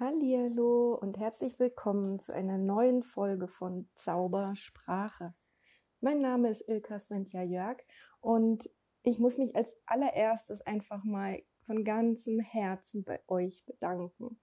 Hallo und herzlich willkommen zu einer neuen Folge von Zaubersprache. Mein Name ist Ilka Sventja Jörg und ich muss mich als allererstes einfach mal von ganzem Herzen bei euch bedanken.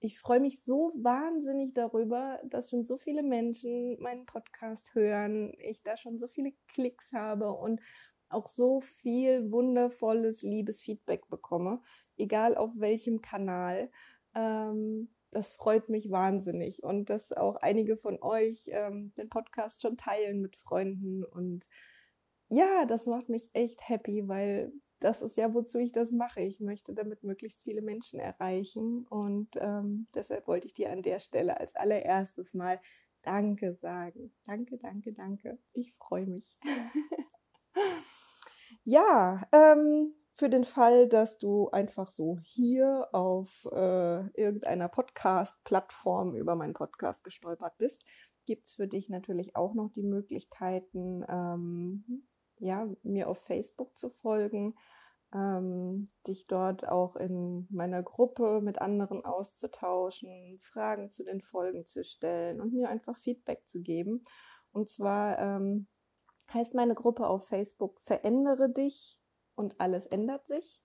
Ich freue mich so wahnsinnig darüber, dass schon so viele Menschen meinen Podcast hören, ich da schon so viele Klicks habe und auch so viel wundervolles, liebes Feedback bekomme, egal auf welchem Kanal. Ähm, das freut mich wahnsinnig und dass auch einige von euch ähm, den Podcast schon teilen mit Freunden und ja, das macht mich echt happy, weil das ist ja, wozu ich das mache. Ich möchte damit möglichst viele Menschen erreichen und ähm, deshalb wollte ich dir an der Stelle als allererstes mal Danke sagen. Danke, danke, danke. Ich freue mich. ja, ähm, für den Fall, dass du einfach so hier auf äh, irgendeiner Podcast-Plattform über meinen Podcast gestolpert bist, gibt es für dich natürlich auch noch die Möglichkeiten, ähm, ja, mir auf Facebook zu folgen, ähm, dich dort auch in meiner Gruppe mit anderen auszutauschen, Fragen zu den Folgen zu stellen und mir einfach Feedback zu geben. Und zwar ähm, heißt meine Gruppe auf Facebook Verändere dich und alles ändert sich.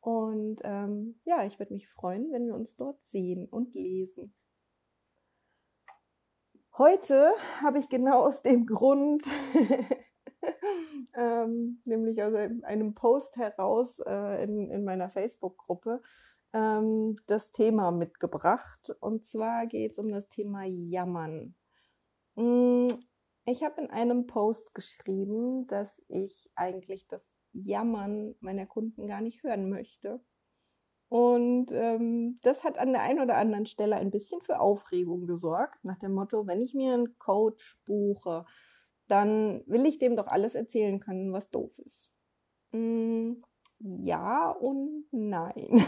Und ähm, ja, ich würde mich freuen, wenn wir uns dort sehen und lesen. Heute habe ich genau aus dem Grund, ähm, nämlich aus einem Post heraus äh, in, in meiner Facebook-Gruppe, ähm, das Thema mitgebracht. Und zwar geht es um das Thema Jammern. Hm, ich habe in einem Post geschrieben, dass ich eigentlich das Jammern meiner Kunden gar nicht hören möchte. Und ähm, das hat an der einen oder anderen Stelle ein bisschen für Aufregung gesorgt, nach dem Motto, wenn ich mir einen Coach buche, dann will ich dem doch alles erzählen können, was doof ist. Mm, ja und nein.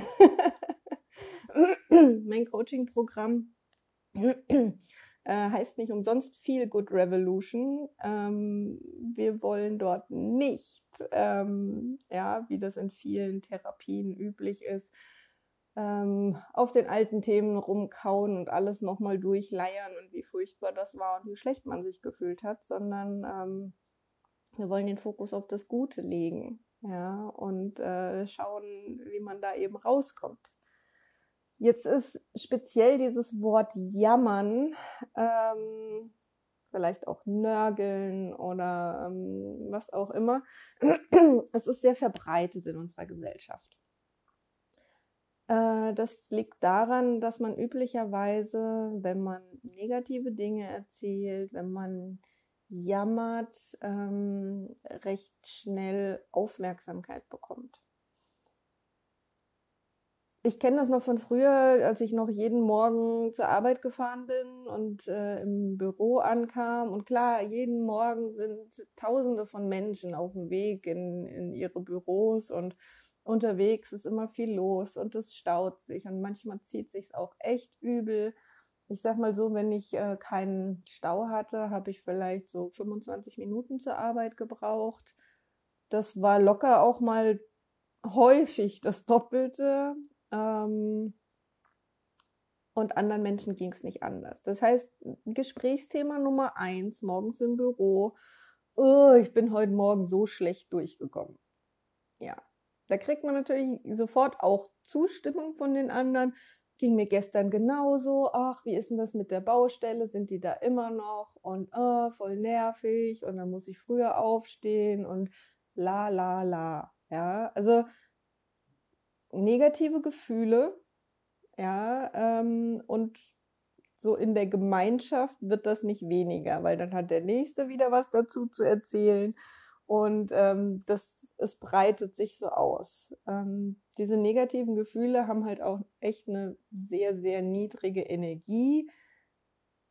mein Coaching-Programm äh, heißt nicht umsonst Feel Good Revolution. Ähm, wir wollen dort nicht, ähm, ja, wie das in vielen Therapien üblich ist, ähm, auf den alten Themen rumkauen und alles nochmal durchleiern und wie furchtbar das war und wie schlecht man sich gefühlt hat, sondern ähm, wir wollen den Fokus auf das Gute legen, ja, und äh, schauen, wie man da eben rauskommt. Jetzt ist speziell dieses Wort jammern, ähm, vielleicht auch nörgeln oder ähm, was auch immer. Es ist sehr verbreitet in unserer Gesellschaft. Äh, das liegt daran, dass man üblicherweise, wenn man negative Dinge erzählt, wenn man jammert, ähm, recht schnell Aufmerksamkeit bekommt ich kenne das noch von früher, als ich noch jeden Morgen zur Arbeit gefahren bin und äh, im Büro ankam. Und klar, jeden Morgen sind Tausende von Menschen auf dem Weg in, in ihre Büros und unterwegs ist immer viel los und es staut sich und manchmal zieht sich auch echt übel. Ich sag mal so, wenn ich äh, keinen Stau hatte, habe ich vielleicht so 25 Minuten zur Arbeit gebraucht. Das war locker auch mal häufig das Doppelte. Ähm, und anderen Menschen ging es nicht anders. Das heißt, Gesprächsthema Nummer eins, morgens im Büro, oh, ich bin heute Morgen so schlecht durchgekommen. Ja, da kriegt man natürlich sofort auch Zustimmung von den anderen. Ging mir gestern genauso. Ach, wie ist denn das mit der Baustelle? Sind die da immer noch? Und oh, voll nervig. Und dann muss ich früher aufstehen und la la la. Ja, also negative Gefühle, ja, ähm, und so in der Gemeinschaft wird das nicht weniger, weil dann hat der Nächste wieder was dazu zu erzählen und ähm, das, es breitet sich so aus. Ähm, diese negativen Gefühle haben halt auch echt eine sehr, sehr niedrige Energie.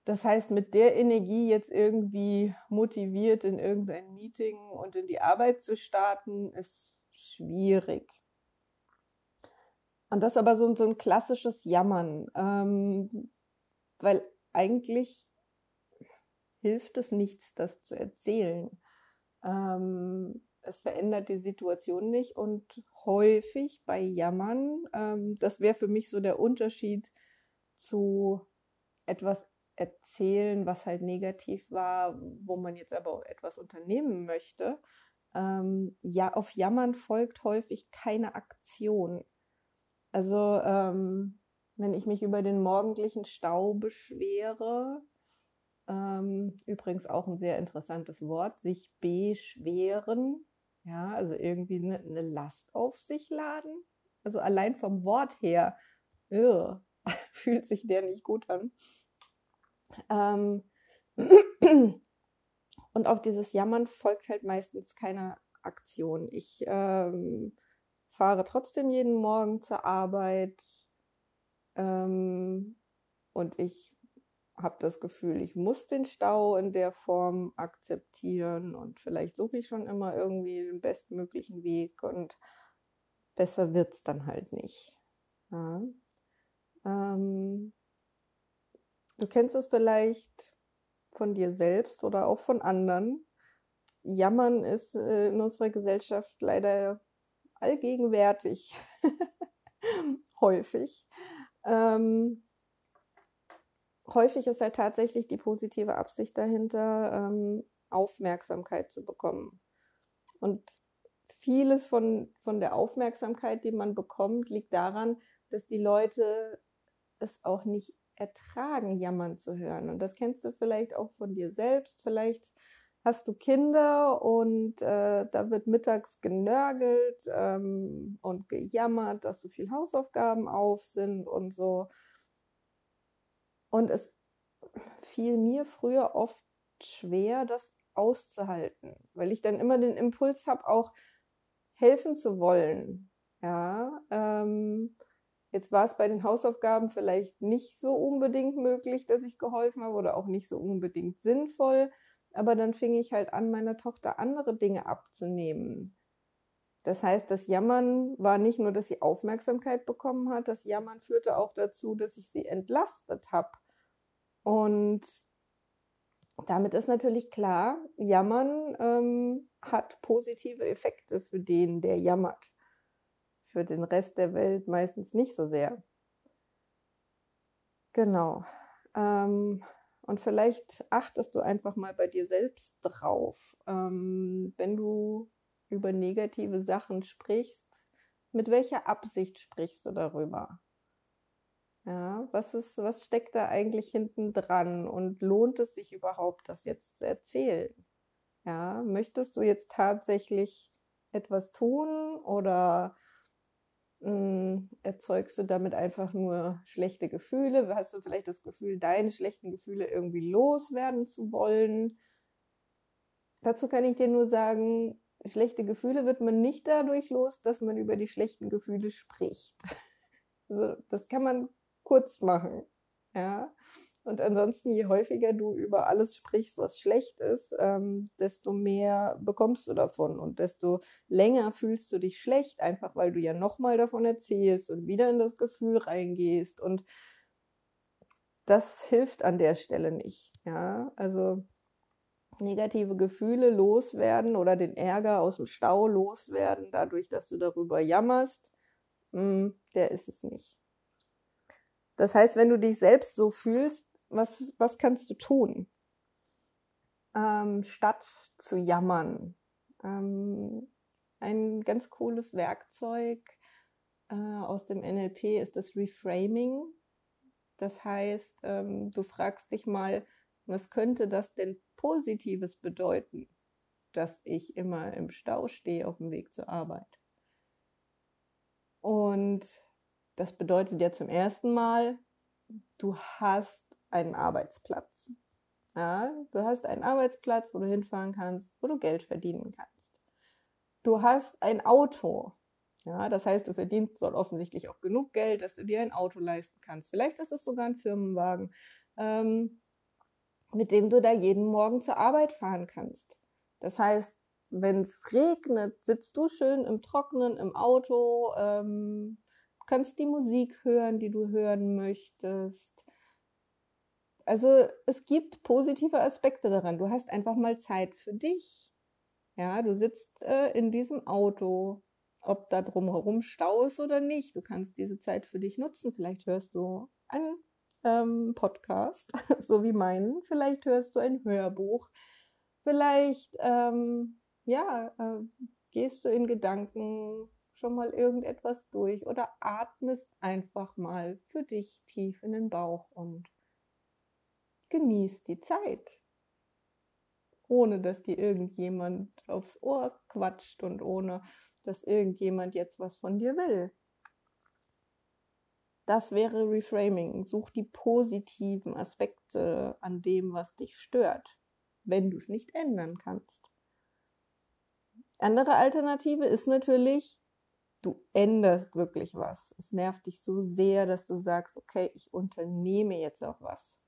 Das heißt, mit der Energie jetzt irgendwie motiviert in irgendein Meeting und in die Arbeit zu starten, ist schwierig. Und das aber so, so ein klassisches Jammern, ähm, weil eigentlich hilft es nichts, das zu erzählen. Ähm, es verändert die Situation nicht und häufig bei Jammern, ähm, das wäre für mich so der Unterschied zu etwas erzählen, was halt negativ war, wo man jetzt aber etwas unternehmen möchte. Ähm, ja, auf Jammern folgt häufig keine Aktion. Also ähm, wenn ich mich über den morgendlichen Stau beschwere, ähm, übrigens auch ein sehr interessantes Wort, sich beschweren, ja, also irgendwie eine, eine Last auf sich laden. Also allein vom Wort her, ugh, fühlt sich der nicht gut an. Ähm, und auf dieses Jammern folgt halt meistens keine Aktion. Ich ähm, fahre trotzdem jeden Morgen zur Arbeit ähm, und ich habe das Gefühl, ich muss den Stau in der Form akzeptieren und vielleicht suche ich schon immer irgendwie den bestmöglichen Weg und besser wird es dann halt nicht. Ja. Ähm, du kennst es vielleicht von dir selbst oder auch von anderen. Jammern ist äh, in unserer Gesellschaft leider allgegenwärtig, häufig. Ähm, häufig ist halt tatsächlich die positive Absicht dahinter, ähm, Aufmerksamkeit zu bekommen. Und vieles von, von der Aufmerksamkeit, die man bekommt, liegt daran, dass die Leute es auch nicht ertragen, jammern zu hören. Und das kennst du vielleicht auch von dir selbst. Vielleicht hast du Kinder und äh, da wird mittags genörgelt ähm, und gejammert, dass so viel Hausaufgaben auf sind und so. Und es fiel mir früher oft schwer, das auszuhalten, weil ich dann immer den Impuls habe, auch helfen zu wollen. Ja, ähm, jetzt war es bei den Hausaufgaben vielleicht nicht so unbedingt möglich, dass ich geholfen habe oder auch nicht so unbedingt sinnvoll. Aber dann fing ich halt an, meiner Tochter andere Dinge abzunehmen. Das heißt, das Jammern war nicht nur, dass sie Aufmerksamkeit bekommen hat, das Jammern führte auch dazu, dass ich sie entlastet habe. Und damit ist natürlich klar, Jammern ähm, hat positive Effekte für den, der jammert. Für den Rest der Welt meistens nicht so sehr. Genau. Ähm, und vielleicht achtest du einfach mal bei dir selbst drauf, ähm, wenn du über negative Sachen sprichst, mit welcher Absicht sprichst du darüber? Ja, was ist, was steckt da eigentlich hinten dran und lohnt es sich überhaupt, das jetzt zu erzählen? Ja, möchtest du jetzt tatsächlich etwas tun oder hm, erzeugst du damit einfach nur schlechte Gefühle? Hast du vielleicht das Gefühl, deine schlechten Gefühle irgendwie loswerden zu wollen? Dazu kann ich dir nur sagen, schlechte Gefühle wird man nicht dadurch los, dass man über die schlechten Gefühle spricht. Also, das kann man kurz machen. Ja. Und ansonsten, je häufiger du über alles sprichst, was schlecht ist, ähm, desto mehr bekommst du davon und desto länger fühlst du dich schlecht, einfach weil du ja nochmal davon erzählst und wieder in das Gefühl reingehst. Und das hilft an der Stelle nicht. Ja, also negative Gefühle loswerden oder den Ärger aus dem Stau loswerden, dadurch, dass du darüber jammerst, mh, hm, der ist es nicht. Das heißt, wenn du dich selbst so fühlst, was, was kannst du tun? Ähm, statt zu jammern. Ähm, ein ganz cooles Werkzeug äh, aus dem NLP ist das Reframing. Das heißt, ähm, du fragst dich mal, was könnte das denn Positives bedeuten, dass ich immer im Stau stehe auf dem Weg zur Arbeit? Und das bedeutet ja zum ersten Mal, du hast einen Arbeitsplatz. Ja, du hast einen Arbeitsplatz, wo du hinfahren kannst, wo du Geld verdienen kannst. Du hast ein Auto. Ja, das heißt, du verdienst dort offensichtlich auch genug Geld, dass du dir ein Auto leisten kannst. Vielleicht ist es sogar ein Firmenwagen, ähm, mit dem du da jeden Morgen zur Arbeit fahren kannst. Das heißt, wenn es regnet, sitzt du schön im Trockenen im Auto, ähm, kannst die Musik hören, die du hören möchtest. Also es gibt positive Aspekte daran. Du hast einfach mal Zeit für dich. Ja, du sitzt äh, in diesem Auto, ob da drumherum Stau ist oder nicht. Du kannst diese Zeit für dich nutzen. Vielleicht hörst du ein ähm, Podcast, so wie meinen. Vielleicht hörst du ein Hörbuch. Vielleicht, ähm, ja, äh, gehst du in Gedanken schon mal irgendetwas durch oder atmest einfach mal für dich tief in den Bauch und genießt die Zeit, ohne dass dir irgendjemand aufs Ohr quatscht und ohne dass irgendjemand jetzt was von dir will. Das wäre Reframing. Such die positiven Aspekte an dem, was dich stört, wenn du es nicht ändern kannst. Andere Alternative ist natürlich, du änderst wirklich was. Es nervt dich so sehr, dass du sagst, okay, ich unternehme jetzt auch was.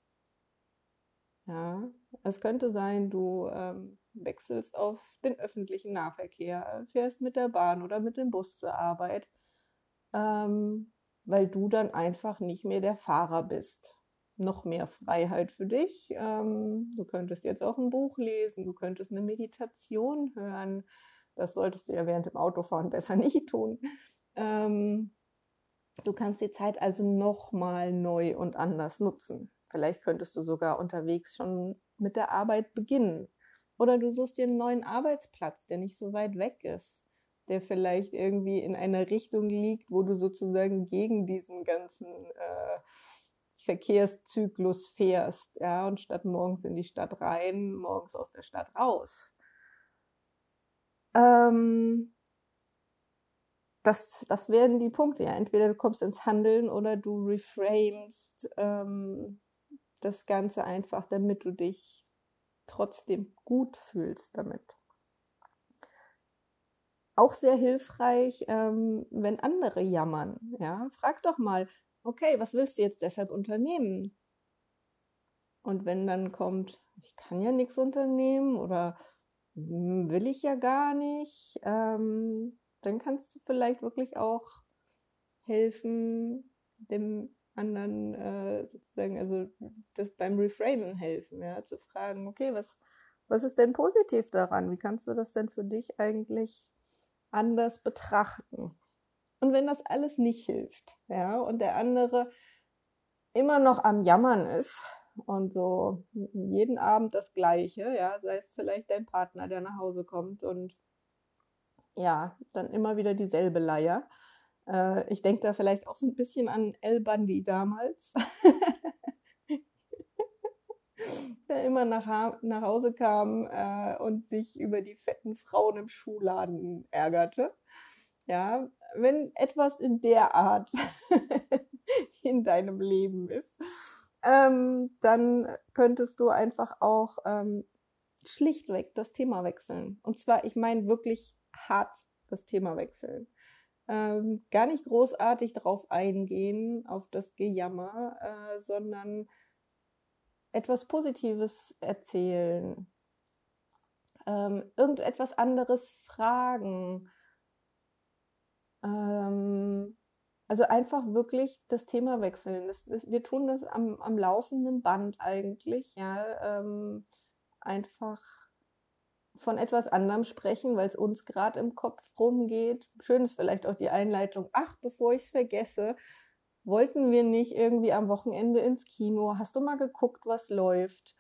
Ja, es könnte sein, du ähm, wechselst auf den öffentlichen Nahverkehr, fährst mit der Bahn oder mit dem Bus zur Arbeit, ähm, weil du dann einfach nicht mehr der Fahrer bist. Noch mehr Freiheit für dich. Ähm, du könntest jetzt auch ein Buch lesen, du könntest eine Meditation hören. Das solltest du ja während dem Autofahren besser nicht tun. Ähm, du kannst die Zeit also nochmal neu und anders nutzen. Vielleicht könntest du sogar unterwegs schon mit der Arbeit beginnen. Oder du suchst dir einen neuen Arbeitsplatz, der nicht so weit weg ist, der vielleicht irgendwie in einer Richtung liegt, wo du sozusagen gegen diesen ganzen äh, Verkehrszyklus fährst, ja, und statt morgens in die Stadt rein, morgens aus der Stadt raus. Ähm, das, das wären die Punkte, ja. Entweder du kommst ins Handeln oder du reframest ähm, das Ganze einfach, damit du dich trotzdem gut fühlst damit. Auch sehr hilfreich, ähm, wenn andere jammern. Ja, frag doch mal, okay, was willst du jetzt deshalb unternehmen? Und wenn dann kommt, ich kann ja nichts unternehmen oder hm, will ich ja gar nicht, ähm, dann kannst du vielleicht wirklich auch helfen, dem anderen äh, sozusagen, also das beim Reframen helfen, ja, zu fragen, okay, was, was ist denn positiv daran? Wie kannst du das denn für dich eigentlich anders betrachten? Und wenn das alles nicht hilft, ja, und der andere immer noch am Jammern ist und so jeden Abend das Gleiche, ja, sei es vielleicht dein Partner, der nach Hause kommt und ja, dann immer wieder dieselbe Leier, äh, ich denke da vielleicht auch so ein bisschen an El Bandi damals, der immer nach, nach Hause kam äh, und sich über die fetten Frauen im Schuhladen ärgerte. Ja, wenn etwas in der Art in deinem Leben ist, ähm, dann könntest du einfach auch ähm, schlichtweg das Thema wechseln. Und zwar, ich meine wirklich hart das Thema wechseln ähm, gar nicht großartig darauf eingehen, auf das Gejammer, äh, sondern etwas Positives erzählen, ähm, irgendetwas anderes fragen. Ähm, also einfach wirklich das Thema wechseln. Das, das, wir tun das am, am laufenden Band eigentlich, ja. Ähm, einfach von etwas anderem sprechen, weil es uns gerade im Kopf rumgeht. Schön ist vielleicht auch die Einleitung. Ach, bevor ich es vergesse, wollten wir nicht irgendwie am Wochenende ins Kino? Hast du mal geguckt, was läuft?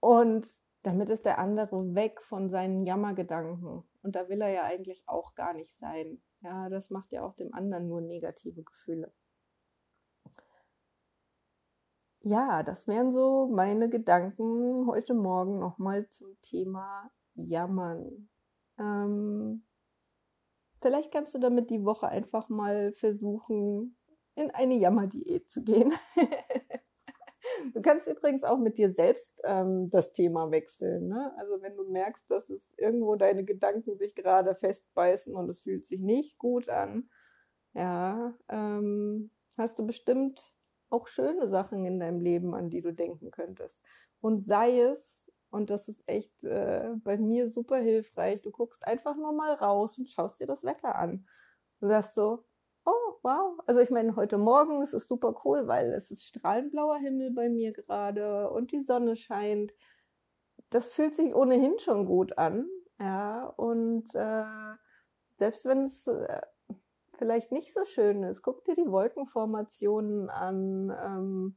Und damit ist der andere weg von seinen Jammergedanken. Und da will er ja eigentlich auch gar nicht sein. Ja, das macht ja auch dem anderen nur negative Gefühle ja, das wären so meine Gedanken heute Morgen nochmal zum Thema Jammern. Ähm, vielleicht kannst du damit die Woche einfach mal versuchen, in eine Jammerdiät zu gehen. du kannst übrigens auch mit dir selbst ähm, das Thema wechseln. Ne? Also wenn du merkst, dass es irgendwo deine Gedanken sich gerade festbeißen und es fühlt sich nicht gut an, ja, ähm, hast du bestimmt auch schöne Sachen in deinem Leben, an die du denken könntest. Und sei es, und das ist echt äh, bei mir super hilfreich, du guckst einfach nur mal raus und schaust dir das Wetter an. Du sagst so, oh, wow. Also ich meine, heute Morgen ist es super cool, weil es ist strahlend blauer Himmel bei mir gerade und die Sonne scheint. Das fühlt sich ohnehin schon gut an. Ja, und äh, selbst wenn es äh, vielleicht nicht so schön ist. Guck dir die Wolkenformationen an ähm,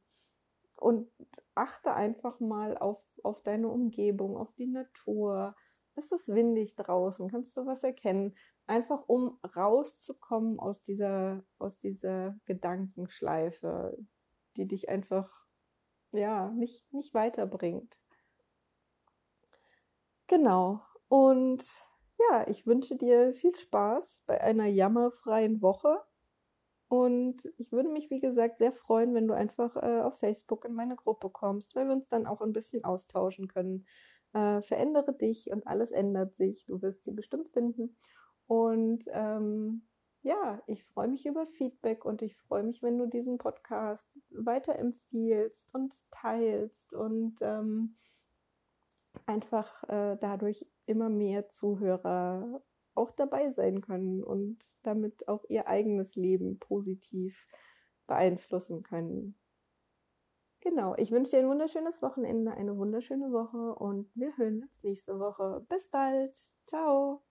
und achte einfach mal auf, auf deine Umgebung, auf die Natur. Ist es windig draußen? Kannst du was erkennen? Einfach um rauszukommen aus dieser, aus dieser Gedankenschleife, die dich einfach ja nicht, nicht weiterbringt. Genau. Und ja, ich wünsche dir viel Spaß bei einer jammerfreien Woche. Und ich würde mich, wie gesagt, sehr freuen, wenn du einfach äh, auf Facebook in meine Gruppe kommst, weil wir uns dann auch ein bisschen austauschen können. Äh, verändere dich und alles ändert sich. Du wirst sie bestimmt finden. Und ähm, ja, ich freue mich über Feedback und ich freue mich, wenn du diesen Podcast weiterempfiehlst und teilst und ähm, einfach äh, dadurch immer mehr Zuhörer auch dabei sein können und damit auch ihr eigenes Leben positiv beeinflussen können. Genau, ich wünsche dir ein wunderschönes Wochenende, eine wunderschöne Woche und wir hören uns nächste Woche. Bis bald. Ciao.